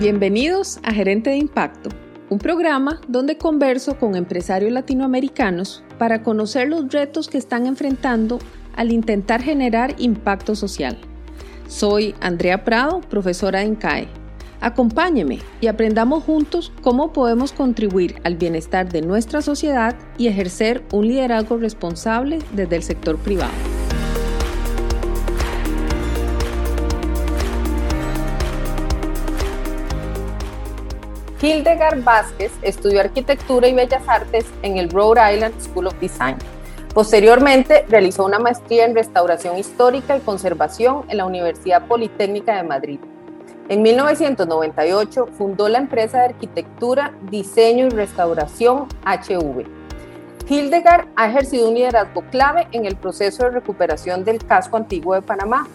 Bienvenidos a Gerente de Impacto, un programa donde converso con empresarios latinoamericanos para conocer los retos que están enfrentando al intentar generar impacto social. Soy Andrea Prado, profesora de INCAE. Acompáñeme y aprendamos juntos cómo podemos contribuir al bienestar de nuestra sociedad y ejercer un liderazgo responsable desde el sector privado. Hildegard Vázquez estudió arquitectura y bellas artes en el Rhode Island School of Design. Posteriormente realizó una maestría en restauración histórica y conservación en la Universidad Politécnica de Madrid. En 1998 fundó la empresa de arquitectura, diseño y restauración HV. Hildegard ha ejercido un liderazgo clave en el proceso de recuperación del casco antiguo de Panamá,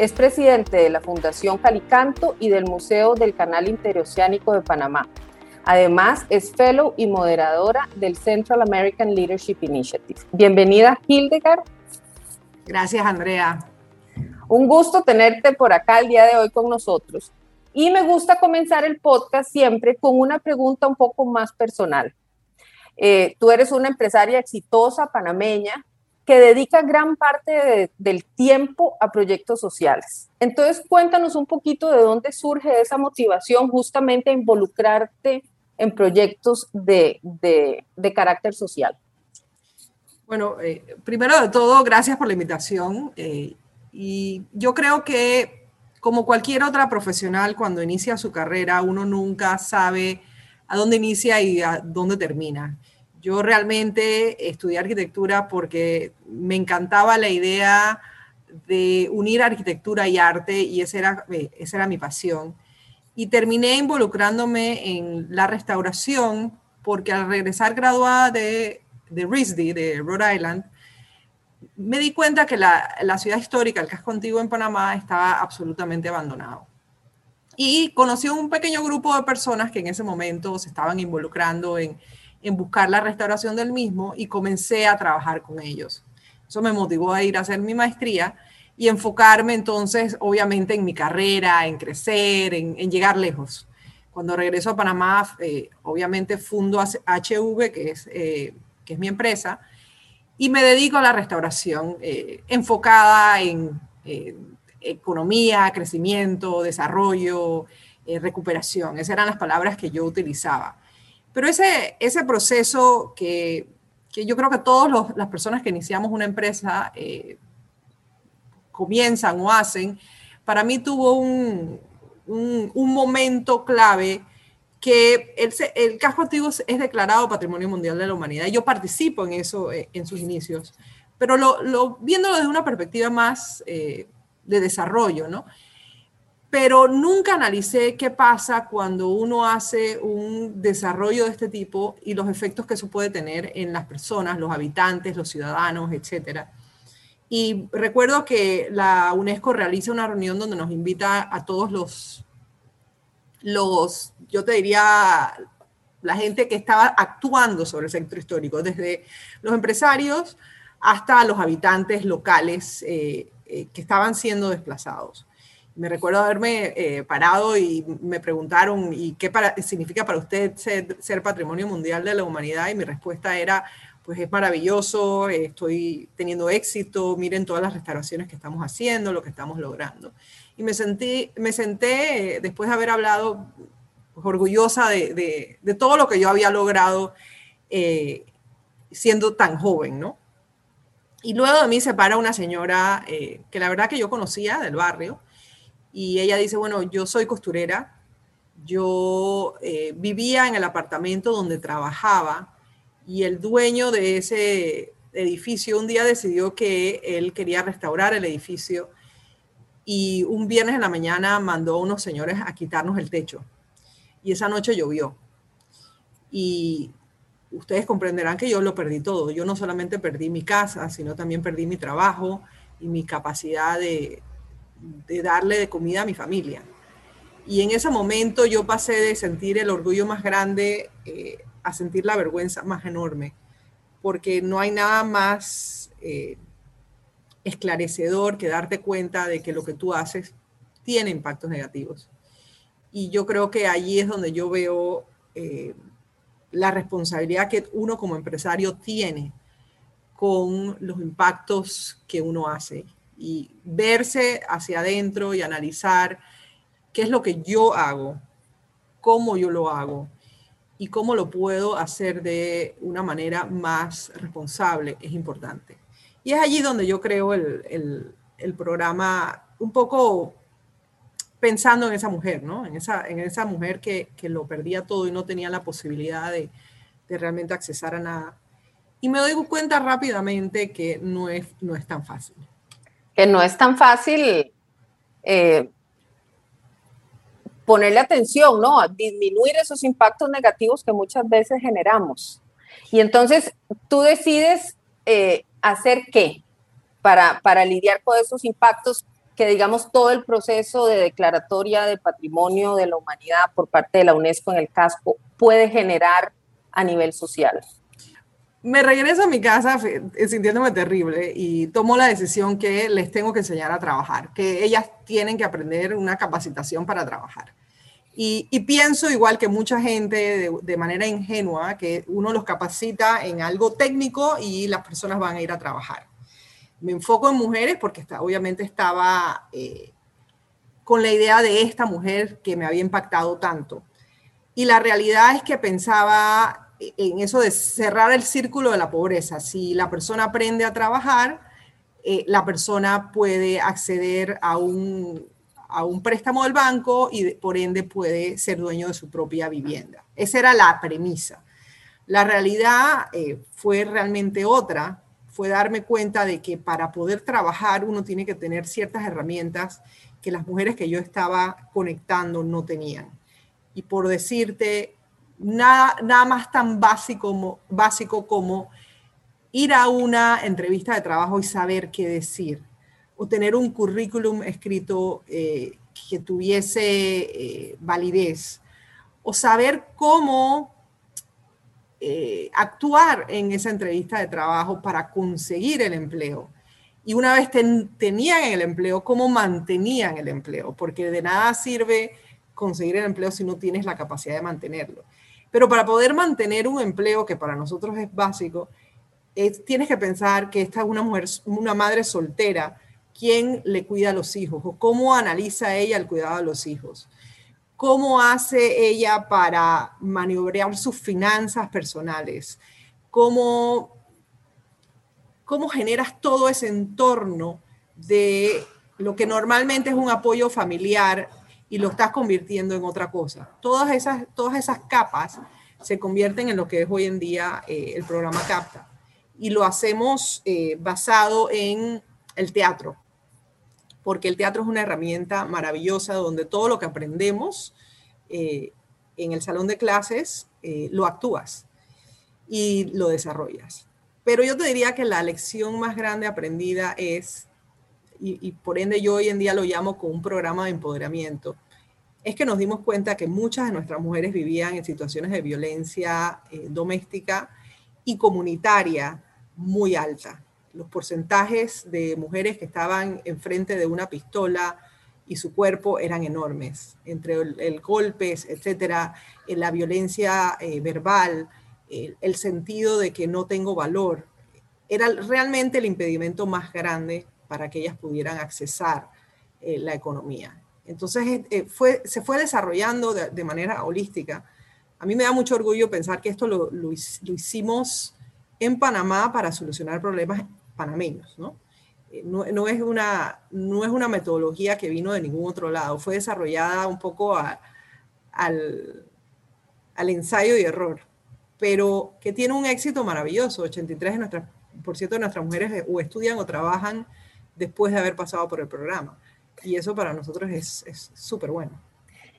es presidente de la Fundación Calicanto y del Museo del Canal Interoceánico de Panamá. Además, es fellow y moderadora del Central American Leadership Initiative. Bienvenida, Hildegard. Gracias, Andrea. Un gusto tenerte por acá el día de hoy con nosotros. Y me gusta comenzar el podcast siempre con una pregunta un poco más personal. Eh, tú eres una empresaria exitosa panameña que dedica gran parte del tiempo a proyectos sociales. Entonces, cuéntanos un poquito de dónde surge esa motivación justamente a involucrarte en proyectos de, de, carácter social. Bueno, eh, primero de todo, gracias por la invitación. Eh, y yo creo que, como cualquier otra profesional, cuando inicia su carrera, uno nunca sabe a dónde inicia y a dónde termina. Yo realmente estudié arquitectura porque me encantaba la idea de unir arquitectura y arte y esa era, eh, esa era mi pasión. Y terminé involucrándome en la restauración porque al regresar graduada de, de RISD, de Rhode Island, me di cuenta que la, la, ciudad histórica, el casco antiguo en Panamá, estaba absolutamente abandonado. Y conocí un pequeño grupo de personas que en ese momento se estaban involucrando en, en buscar la restauración del mismo y comencé a trabajar con ellos. Eso me motivó a ir a hacer mi maestría y enfocarme entonces, obviamente, en mi carrera, en crecer, en, llegar lejos. Cuando regreso a Panamá, eh, obviamente fundo HV, que es, eh, que es mi empresa, y me dedico a la restauración, eh, enfocada en economía, crecimiento, desarrollo, recuperación. Esas eran las palabras que yo utilizaba. Pero ese, ese proceso que, que yo creo que todas las personas que iniciamos una empresa eh, comienzan o hacen, para mí tuvo un, un, momento clave que el, el, casco antiguo es declarado Patrimonio Mundial de la Humanidad. Yo participo en eso eh, en sus inicios, pero lo, lo, viéndolo desde una perspectiva más eh, de desarrollo, ¿no? Pero nunca analicé qué pasa cuando uno hace un desarrollo de este tipo y los efectos que eso puede tener en las personas, los habitantes, los ciudadanos, etc. Y recuerdo que la UNESCO realiza una reunión donde nos invita a todos los, los yo te diría, la gente que estaba actuando sobre el sector histórico, desde los empresarios hasta los habitantes locales eh, eh, que estaban siendo desplazados me recuerdo haberme eh, parado y me preguntaron, ¿y qué significa para usted ser, patrimonio mundial de la humanidad? Y mi respuesta era, pues es maravilloso, estoy teniendo éxito, miren todas las restauraciones que estamos haciendo, lo que estamos logrando. Y me, sentí, me senté, eh, después de haber hablado, pues, orgullosa de, de, todo lo que yo había logrado eh, siendo tan joven, ¿no? Y luego de mí se para una señora que la verdad que yo conocía del barrio, y ella dice, bueno, yo soy costurera, yo eh, vivía en el apartamento donde trabajaba y el dueño de ese edificio un día decidió que él quería restaurar el edificio y un viernes en la mañana mandó a unos señores a quitarnos el techo. Y esa noche llovió. Y ustedes comprenderán que yo lo perdí todo. Yo no solamente perdí mi casa, sino también perdí mi trabajo y mi capacidad de, de darle de comida a mi familia. Y en ese momento yo pasé de sentir el orgullo más grande eh, a sentir la vergüenza más enorme, porque no hay nada más eh, esclarecedor que darte cuenta de que lo que tú haces tiene impactos negativos. Y yo creo que allí es donde yo veo eh, la responsabilidad que uno como empresario tiene con los impactos que uno hace y verse hacia adentro y analizar qué es lo que yo hago, cómo yo lo hago y cómo lo puedo hacer de una manera más responsable es importante. Y es allí donde yo creo el, el, programa un poco pensando en esa mujer, ¿no? En esa, en esa mujer que, que lo perdía todo y no tenía la posibilidad de, de, realmente accesar a nada. Y me doy cuenta rápidamente que no es, no es tan fácil. Que no es tan fácil eh, ponerle atención, ¿no? A disminuir esos impactos negativos que muchas veces generamos. Y entonces tú decides eh, hacer qué para, para lidiar con esos impactos que digamos todo el proceso de declaratoria de patrimonio de la humanidad por parte de la UNESCO en el casco puede generar a nivel social. Me regreso a mi casa sintiéndome terrible y tomo la decisión que les tengo que enseñar a trabajar, que ellas tienen que aprender una capacitación para trabajar. Y, pienso igual que mucha gente de, manera ingenua, que uno los capacita en algo técnico y las personas van a ir a trabajar. Me enfoco en mujeres porque está, obviamente estaba eh, con la idea de esta mujer que me había impactado tanto. Y la realidad es que pensaba en eso de cerrar el círculo de la pobreza. Si la persona aprende a trabajar, eh, la persona puede acceder a un a un préstamo del banco y por ende puede ser dueño de su propia vivienda. Esa era la premisa. La realidad eh, fue realmente otra, fue darme cuenta de que para poder trabajar uno tiene que tener ciertas herramientas que las mujeres que yo estaba conectando no tenían. Y por decirte, nada, nada más tan básico como, básico como ir a una entrevista de trabajo y saber qué decir o tener un currículum escrito eh, que tuviese eh, validez, o saber cómo eh, actuar en esa entrevista de trabajo para conseguir el empleo. Y una vez tenían el empleo, cómo mantenían el empleo, porque de nada sirve conseguir el empleo si no tienes la capacidad de mantenerlo. Pero para poder mantener un empleo que para nosotros es básico, tienes que pensar que esta es una mujer, una madre soltera quién le cuida a los hijos cómo analiza ella el cuidado de los hijos. ¿Cómo hace ella para maniobrar sus finanzas personales? ¿Cómo, cómo generas todo ese entorno de lo que normalmente es un apoyo familiar y lo estás convirtiendo en otra cosa? Todas esas, todas esas capas se convierten en lo que es hoy en día eh, el programa CAPTA. Y lo hacemos eh, basado en el teatro porque el teatro es una herramienta maravillosa donde todo lo que aprendemos eh, en el salón de clases lo actúas y lo desarrollas. Pero yo te diría que la lección más grande aprendida es, y, por ende yo hoy en día lo llamo como un programa de empoderamiento, es que nos dimos cuenta que muchas de nuestras mujeres vivían en situaciones de violencia eh, doméstica y comunitaria muy alta. Los porcentajes de mujeres que estaban enfrente de una pistola y su cuerpo eran enormes, entre el, golpes, etcétera, la violencia eh, verbal, el, sentido de que no tengo valor, era realmente el impedimento más grande para que ellas pudieran accesar eh, la economía. Entonces eh, fue, se fue desarrollando de, manera holística. A mí me da mucho orgullo pensar que esto lo, lo hicimos en Panamá para solucionar problemas panameños, ¿no? Eh, no, es una, no es una metodología que vino de ningún otro lado, fue desarrollada un poco al, al ensayo y error, pero que tiene un éxito maravilloso. 83 de nuestras, por cierto, de nuestras mujeres o estudian o trabajan después de haber pasado por el programa. Y eso para nosotros es súper bueno.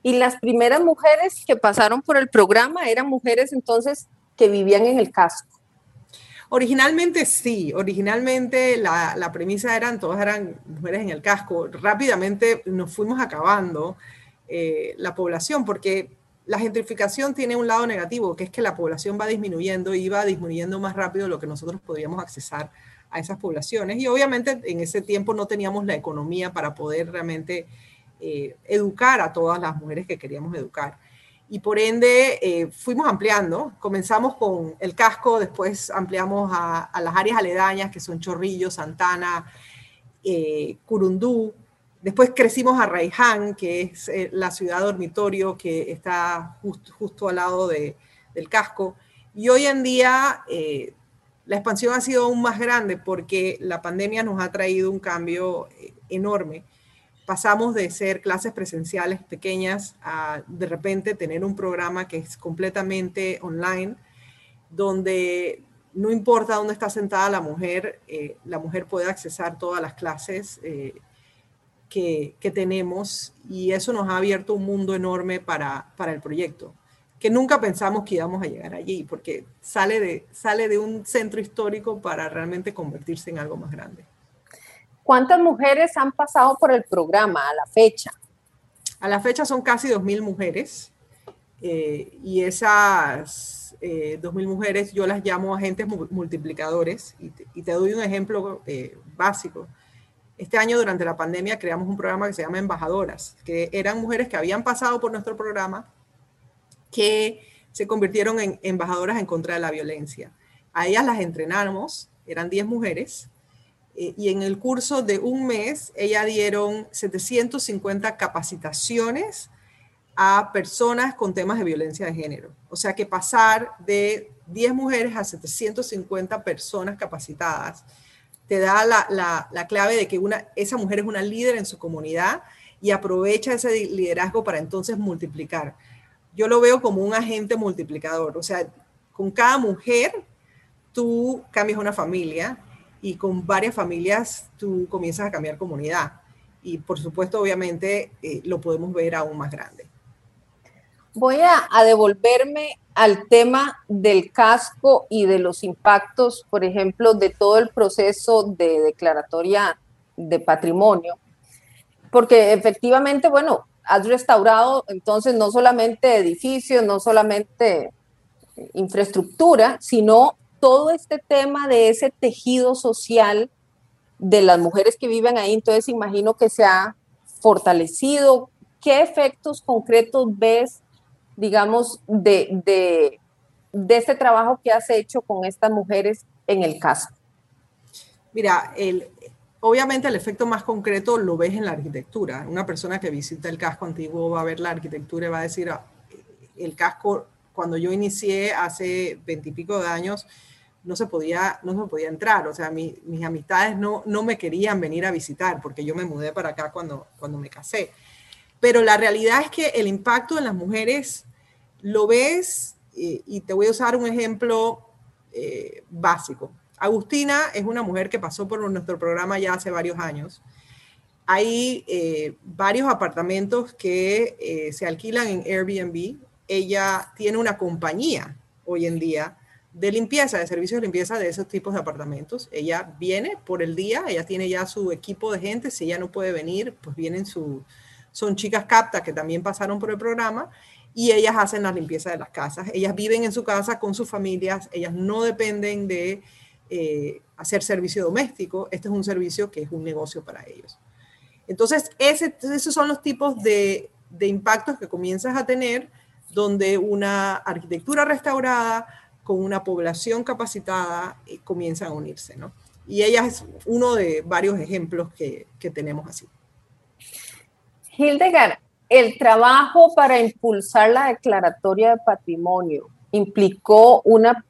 Y las primeras mujeres que pasaron por el programa eran mujeres entonces que vivían en el casco. Originalmente sí, originalmente la, la, premisa eran, todas eran mujeres en el casco. Rápidamente nos fuimos acabando eh, la población porque la gentrificación tiene un lado negativo, que es que la población va disminuyendo y va disminuyendo más rápido lo que nosotros podríamos accesar a esas poblaciones. Y obviamente en ese tiempo no teníamos la economía para poder realmente eh, educar a todas las mujeres que queríamos educar. Y por ende eh, fuimos ampliando, comenzamos con el casco, después ampliamos a, las áreas aledañas que son Chorrillo, Santana, Curundú, después crecimos a Raiján, que es la ciudad dormitorio que está justo al lado del casco. Y hoy en día la expansión ha sido aún más grande porque la pandemia nos ha traído un cambio eh, enorme. Pasamos de ser clases presenciales pequeñas a de repente tener un programa que es completamente online, donde no importa dónde está sentada la mujer, eh, la mujer puede accesar todas las clases eh, que, que, tenemos y eso nos ha abierto un mundo enorme para, para el proyecto que nunca pensamos que íbamos a llegar allí, porque sale de, sale de un centro histórico para realmente convertirse en algo más grande. ¿Cuántas mujeres han pasado por el programa a la fecha? A la fecha son casi 2.000 mujeres eh, y esas eh, 2.000 mujeres yo las llamo agentes multiplicadores y te, doy un ejemplo eh, básico. Este año durante la pandemia creamos un programa que se llama Embajadoras, que eran mujeres que habían pasado por nuestro programa que se convirtieron en embajadoras en contra de la violencia. A ellas las entrenamos, eran 10 mujeres, eh, y en el curso de un mes, ellas dieron 750 capacitaciones a personas con temas de violencia de género. O sea que pasar de 10 mujeres a 750 personas capacitadas te da la, la clave de que una, esa mujer es una líder en su comunidad y aprovecha ese liderazgo para entonces multiplicar yo lo veo como un agente multiplicador. O sea, con cada mujer tú cambias una familia y con varias familias tú comienzas a cambiar comunidad. Y por supuesto, obviamente, eh, lo podemos ver aún más grande. Voy a, a, devolverme al tema del casco y de los impactos, por ejemplo, de todo el proceso de declaratoria de patrimonio, porque efectivamente, bueno, has restaurado entonces no solamente edificios, no solamente infraestructura, sino todo este tema de ese tejido social de las mujeres que viven ahí. Entonces imagino que se ha fortalecido. ¿Qué efectos concretos ves, digamos, de, de, este trabajo que has hecho con estas mujeres en el caso? Mira, el, obviamente el efecto más concreto lo ves en la arquitectura. Una persona que visita el casco antiguo va a ver la arquitectura y va a decir, ah, el casco, cuando yo inicié hace veintipico de años, no se podía, no se podía entrar. O sea, mis amistades no, no me querían venir a visitar porque yo me mudé para acá cuando, cuando me casé. Pero la realidad es que el impacto en las mujeres lo ves, y, te voy a usar un ejemplo eh, básico. Agustina es una mujer que pasó por nuestro programa ya hace varios años. Hay eh, varios apartamentos que eh, se alquilan en Airbnb. Ella tiene una compañía hoy en día de limpieza, de servicios de limpieza de esos tipos de apartamentos. Ella viene por el día, ella tiene ya su equipo de gente. Si ella no puede venir, pues vienen su, son chicas captas que también pasaron por el programa y ellas hacen la limpieza de las casas. Ellas viven en su casa con sus familias, ellas no dependen de eh, hacer servicio doméstico, este es un servicio que es un negocio para ellos. Entonces, esos son los tipos de, impactos que comienzas a tener donde una arquitectura restaurada con una población capacitada eh, comienzan a unirse, ¿no? Y ella es uno de varios ejemplos que, que tenemos así. Hildegard, el trabajo para impulsar la declaratoria de patrimonio implicó una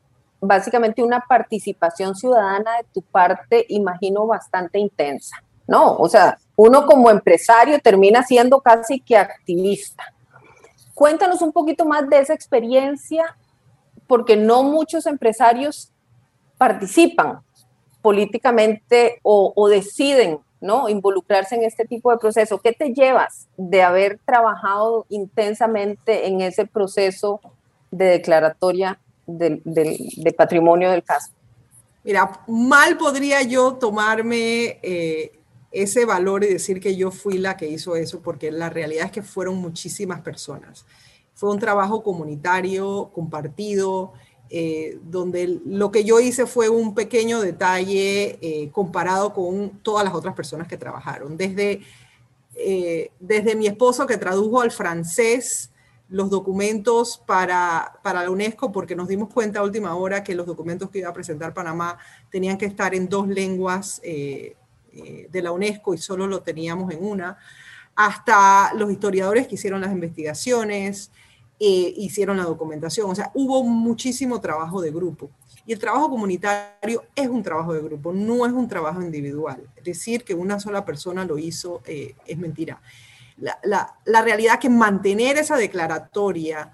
básicamente una participación ciudadana de tu parte, imagino, bastante intensa, ¿no? O sea, uno como empresario termina siendo casi que activista. Cuéntanos un poquito más de esa experiencia, porque no muchos empresarios participan políticamente o, deciden ¿no? involucrarse en este tipo de proceso. ¿Qué te llevas de haber trabajado intensamente en ese proceso de declaratoria de patrimonio del caso. Mira, mal podría yo tomarme eh, ese valor y decir que yo fui la que hizo eso, porque la realidad es que fueron muchísimas personas. Fue un trabajo comunitario, compartido, eh, donde lo que yo hice fue un pequeño detalle eh, comparado con todas las otras personas que trabajaron. Desde desde mi esposo que tradujo al francés los documentos para, para la UNESCO, porque nos dimos cuenta a última hora que los documentos que iba a presentar Panamá tenían que estar en dos lenguas eh, eh, de la UNESCO y solo lo teníamos en una, hasta los historiadores que hicieron las investigaciones, eh, hicieron la documentación, o sea, hubo muchísimo trabajo de grupo. Y el trabajo comunitario es un trabajo de grupo, no es un trabajo individual. Decir que una sola persona lo hizo es mentira la, la, realidad que mantener esa declaratoria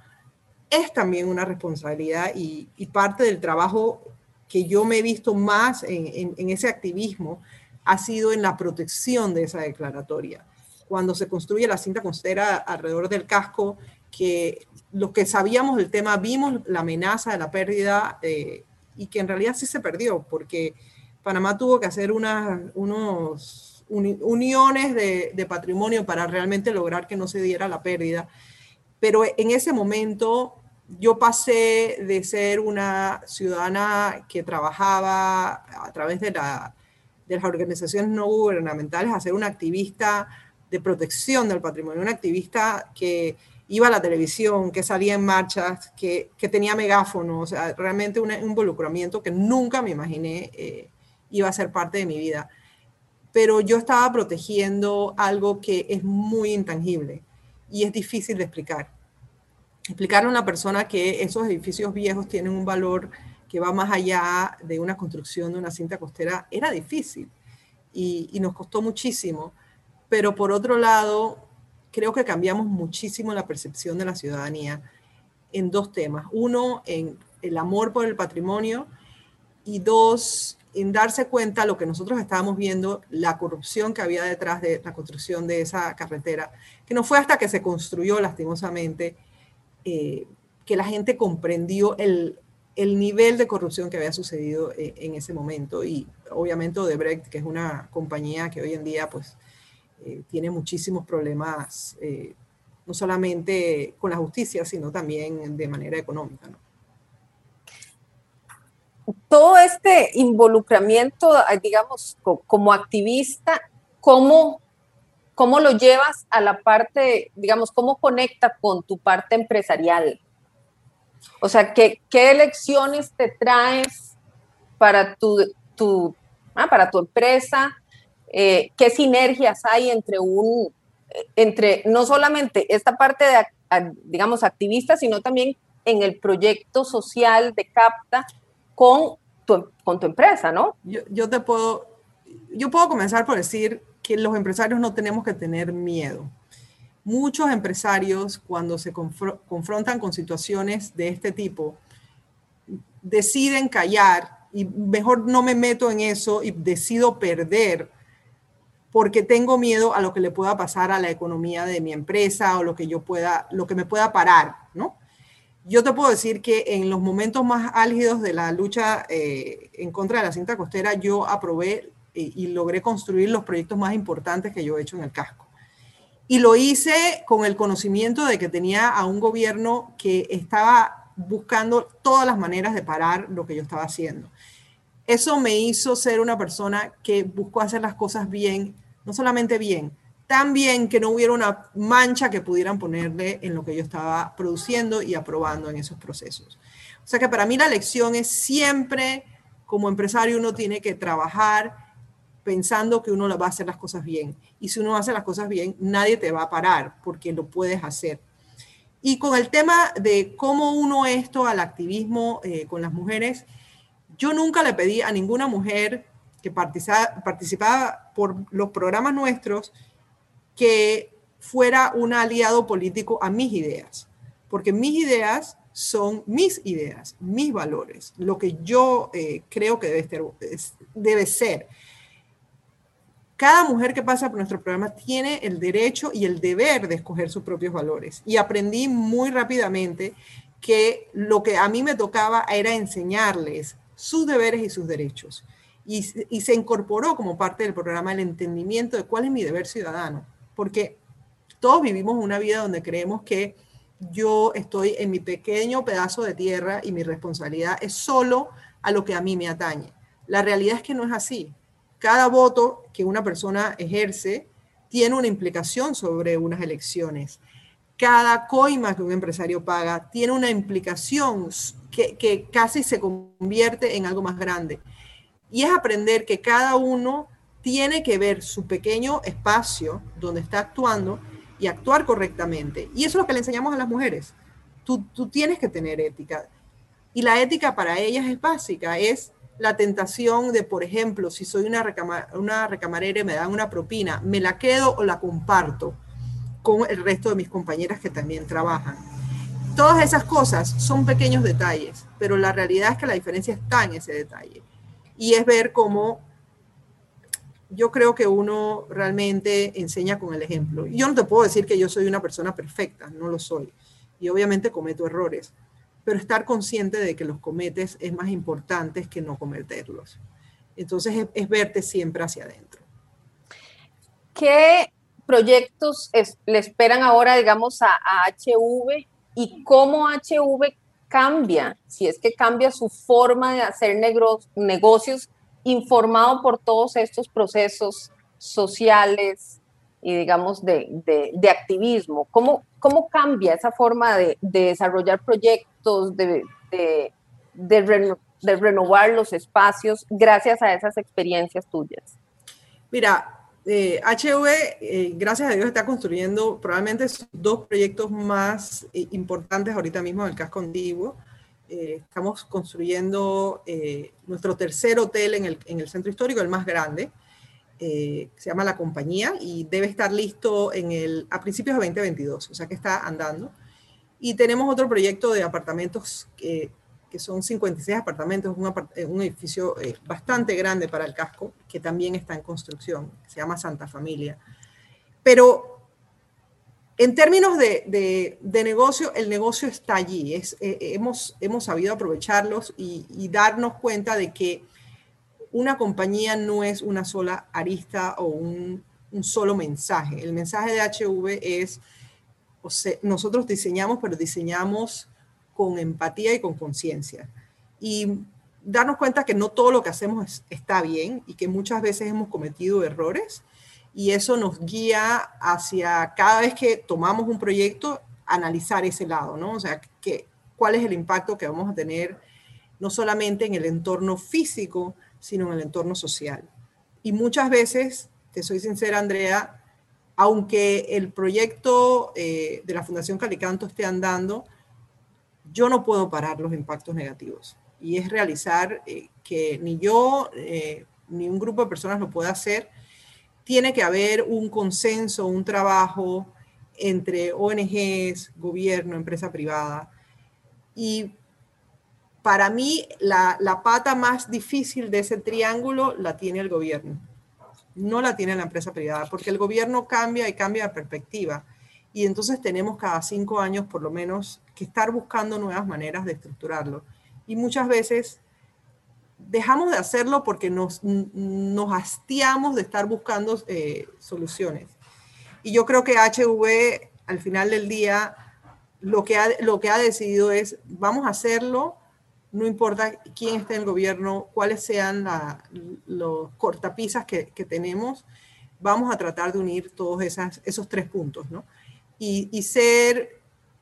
es también una responsabilidad y, parte del trabajo que yo me he visto más en, ese activismo ha sido en la protección de esa declaratoria. Cuando se construye la cinta costera alrededor del casco, que los que sabíamos del tema vimos la amenaza de la pérdida eh, y que en realidad sí se perdió, porque Panamá tuvo que hacer una, unos uniones de, patrimonio para realmente lograr que no se diera la pérdida. Pero en ese momento yo pasé de ser una ciudadana que trabajaba a través de, la, de las organizaciones no gubernamentales a ser una activista de protección del patrimonio, una activista que iba a la televisión, que salía en marchas, que, tenía megáfono, o sea, realmente un involucramiento que nunca me imaginé eh, iba a ser parte de mi vida pero yo estaba protegiendo algo que es muy intangible y es difícil de explicar. Explicarle a una persona que esos edificios viejos tienen un valor que va más allá de una construcción de una cinta costera era difícil y, nos costó muchísimo, pero por otro lado, creo que cambiamos muchísimo la percepción de la ciudadanía en dos temas. Uno, en el amor por el patrimonio y dos, en darse cuenta lo que nosotros estábamos viendo, la corrupción que había detrás de la construcción de esa carretera, que no fue hasta que se construyó lastimosamente eh, que la gente comprendió el, el, nivel de corrupción que había sucedido eh, en ese momento. Y obviamente Odebrecht, que es una compañía que hoy en día pues, eh, tiene muchísimos problemas, no solamente con la justicia, sino también de manera económica. ¿no? Todo este involucramiento, digamos, como activista, ¿cómo, ¿cómo lo llevas a la parte, digamos, cómo conecta con tu parte empresarial? O sea, ¿qué, qué elecciones te traes para tu, tu, ah, para tu empresa? Eh, ¿Qué sinergias hay entre un, entre no solamente esta parte de, digamos, activista, sino también en el proyecto social de CAPTA con tu, con tu empresa, ¿no? Yo, yo te puedo, yo puedo comenzar por decir que los empresarios no tenemos que tener miedo. Muchos empresarios cuando se confrontan con situaciones de este tipo, deciden callar y mejor no me meto en eso y decido perder porque tengo miedo a lo que le pueda pasar a la economía de mi empresa o lo que yo pueda, lo que me pueda parar, ¿no? Yo te puedo decir que en los momentos más álgidos de la lucha eh, en contra de la cinta costera, yo aprobé y, logré construir los proyectos más importantes que yo he hecho en el casco. Y lo hice con el conocimiento de que tenía a un gobierno que estaba buscando todas las maneras de parar lo que yo estaba haciendo. Eso me hizo ser una persona que buscó hacer las cosas bien, no solamente bien, también que no hubiera una mancha que pudieran ponerle en lo que yo estaba produciendo y aprobando en esos procesos. O sea que para mí la lección es siempre, como empresario, uno tiene que trabajar pensando que uno va a hacer las cosas bien. Y si uno hace las cosas bien, nadie te va a parar porque lo puedes hacer. Y con el tema de cómo uno esto al activismo eh, con las mujeres, yo nunca le pedí a ninguna mujer que participaba por los programas nuestros que fuera un aliado político a mis ideas, porque mis ideas son mis ideas, mis valores, lo que yo eh, creo que debe ser. Cada mujer que pasa por nuestro programa tiene el derecho y el deber de escoger sus propios valores. Y aprendí muy rápidamente que lo que a mí me tocaba era enseñarles sus deberes y sus derechos. Y se incorporó como parte del programa el entendimiento de cuál es mi deber ciudadano porque todos vivimos una vida donde creemos que yo estoy en mi pequeño pedazo de tierra y mi responsabilidad es solo a lo que a mí me atañe. La realidad es que no es así. Cada voto que una persona ejerce tiene una implicación sobre unas elecciones. Cada coima que un empresario paga tiene una implicación que, que casi se convierte en algo más grande. Y es aprender que cada uno tiene que ver su pequeño espacio donde está actuando y actuar correctamente. Y eso es lo que le enseñamos a las mujeres. Tú, tú tienes que tener ética. Y la ética para ellas es básica, es la tentación de, por ejemplo, si soy una, una recamarera y me dan una propina, me la quedo o la comparto con el resto de mis compañeras que también trabajan. Todas esas cosas son pequeños detalles, pero la realidad es que la diferencia está en ese detalle. Y es ver cómo yo creo que uno realmente enseña con el ejemplo. Yo no te puedo decir que yo soy una persona perfecta, no lo soy. Y obviamente cometo errores, pero estar consciente de que los cometes es más importante que no cometerlos. Entonces es, verte siempre hacia adentro. ¿Qué proyectos le esperan ahora, digamos, a, HV y cómo HV cambia, si es que cambia su forma de hacer negocios informado por todos estos procesos sociales y digamos de, activismo? ¿Cómo, ¿Cómo cambia esa forma de, desarrollar proyectos, de, de, renovar los espacios gracias a esas experiencias tuyas? Mira, eh, HV, eh, gracias a Dios, está construyendo probablemente dos proyectos más eh, importantes ahorita mismo en el casco antiguo. Eh, estamos construyendo eh, nuestro tercer hotel en el, en el, centro histórico, el más grande. Eh, se llama La Compañía y debe estar listo en el, a principios de 2022, o sea que está andando. Y tenemos otro proyecto de apartamentos que, que son 56 apartamentos, un, un edificio bastante grande para el casco, que también está en construcción, se llama Santa Familia. Pero en términos de, negocio, el negocio está allí. Es, eh, hemos, hemos sabido aprovecharlos y, darnos cuenta de que una compañía no es una sola arista o un, solo mensaje. El mensaje de HV es, o nosotros diseñamos, pero diseñamos con empatía y con conciencia. Y darnos cuenta que no todo lo que hacemos está bien y que muchas veces hemos cometido errores y eso nos guía hacia cada vez que tomamos un proyecto, analizar ese lado, ¿no? O sea, que, cuál es el impacto que vamos a tener no solamente en el entorno físico, sino en el entorno social. Y muchas veces, te soy sincera, Andrea, aunque el proyecto eh, de la Fundación Calicanto esté andando, yo no puedo parar los impactos negativos. Y es realizar eh, que ni yo eh, ni un grupo de personas lo pueda hacer tiene que haber un consenso, un trabajo entre ONGs, gobierno, empresa privada. Y para mí la, pata más difícil de ese triángulo la tiene el gobierno, no la tiene la empresa privada, porque el gobierno cambia y cambia de perspectiva. Y entonces tenemos cada cinco años por lo menos que estar buscando nuevas maneras de estructurarlo. Y muchas veces dejamos de hacerlo porque nos, nos hastiamos de estar buscando eh, soluciones. Y yo creo que HV, al final del día, lo que, ha, lo que ha decidido es, vamos a hacerlo, no importa quién esté en el gobierno, cuáles sean los cortapisas que, que, tenemos, vamos a tratar de unir todos esas, esos tres puntos, ¿no? Y, y ser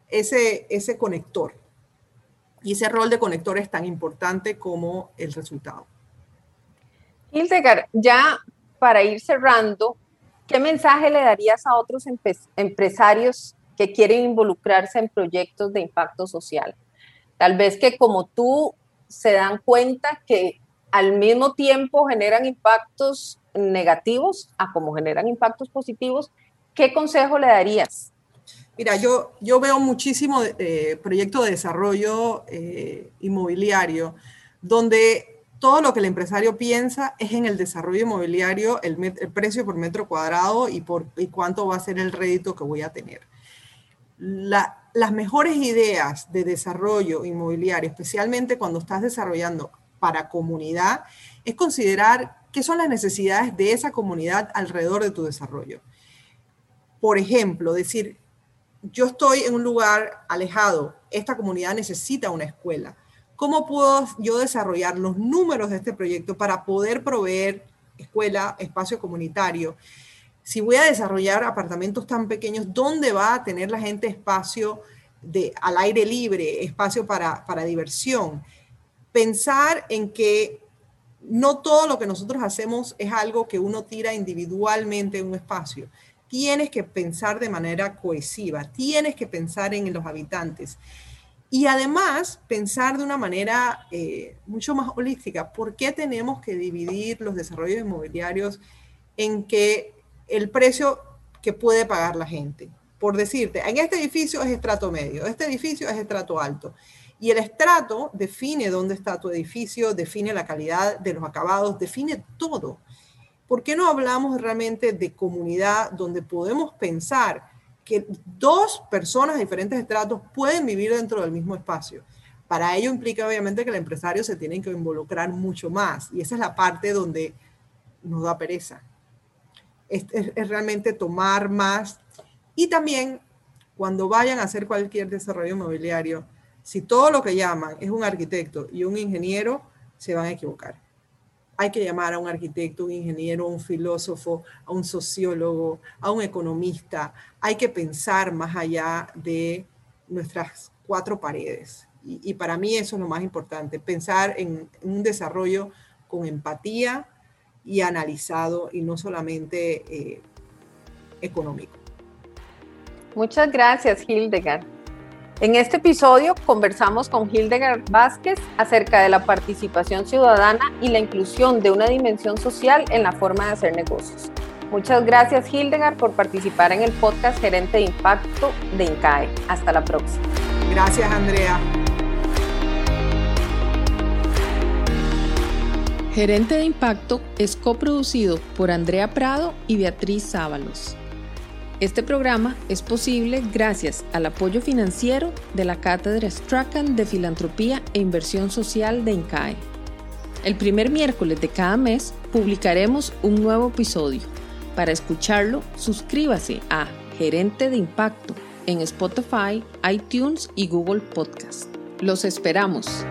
ese, ese conector y ese rol de conector es tan importante como el resultado. Hildegard, ya para ir cerrando, ¿qué mensaje le darías a otros empresarios que quieren involucrarse en proyectos de impacto social? Tal vez que como tú se dan cuenta que al mismo tiempo generan impactos negativos a como generan impactos positivos, ¿qué consejo le darías? Mira, yo, yo veo muchísimo eh, proyecto de desarrollo eh, inmobiliario, donde todo lo que el empresario piensa es en el desarrollo inmobiliario, el, precio por metro cuadrado y, por, y cuánto va a ser el rédito que voy a tener. las mejores ideas de desarrollo inmobiliario, especialmente cuando estás desarrollando para comunidad, es considerar qué son las necesidades de esa comunidad alrededor de tu desarrollo. Por ejemplo, decir, yo estoy en un lugar alejado, esta comunidad necesita una escuela. ¿Cómo puedo yo desarrollar los números de este proyecto para poder proveer escuela, espacio comunitario? si voy a desarrollar apartamentos tan pequeños, ¿dónde va a tener la gente espacio de, al aire libre, espacio para, para diversión? Pensar en que no todo lo que nosotros hacemos es algo que uno tira individualmente en un espacio. Tienes que pensar de manera cohesiva, tienes que pensar en los habitantes. Y además, pensar de una manera eh, mucho más holística. ¿Por qué tenemos que dividir los desarrollos inmobiliarios en que el precio que puede pagar la gente. Por decirte, en este edificio es estrato medio, este edificio es estrato alto. Y el estrato define dónde está tu edificio, define la calidad de los acabados, define todo. ¿Por qué no hablamos realmente de comunidad donde podemos pensar que dos personas de diferentes estratos pueden vivir dentro del mismo espacio? Para ello implica obviamente que el empresario se tiene que involucrar mucho más y esa es la parte donde nos da pereza es, realmente tomar más. Y también cuando vayan a hacer cualquier desarrollo inmobiliario, si todo lo que llaman es un arquitecto y un ingeniero, se van a equivocar. Hay que llamar a un arquitecto, un ingeniero, un filósofo, a un sociólogo, a un economista. Hay que pensar más allá de nuestras cuatro paredes. Y, para mí eso es lo más importante, pensar en un desarrollo con empatía, y analizado y no solamente eh, económico. Muchas gracias, Hildegard. En este episodio conversamos con Hildegard Vázquez acerca de la participación ciudadana y la inclusión de una dimensión social en la forma de hacer negocios. Muchas gracias, Hildegard, por participar en el podcast Gerente de Impacto de INCAE. Hasta la próxima. Gracias, Andrea. Gerente de Impacto es coproducido por Andrea Prado y Beatriz Sábalos. Este programa es posible gracias al apoyo financiero de la Cátedra Strachan de Filantropía e Inversión Social de INCAE. El primer miércoles de cada mes publicaremos un nuevo episodio. Para escucharlo, suscríbase a Gerente de Impacto en Spotify, iTunes y Google Podcast. Los esperamos.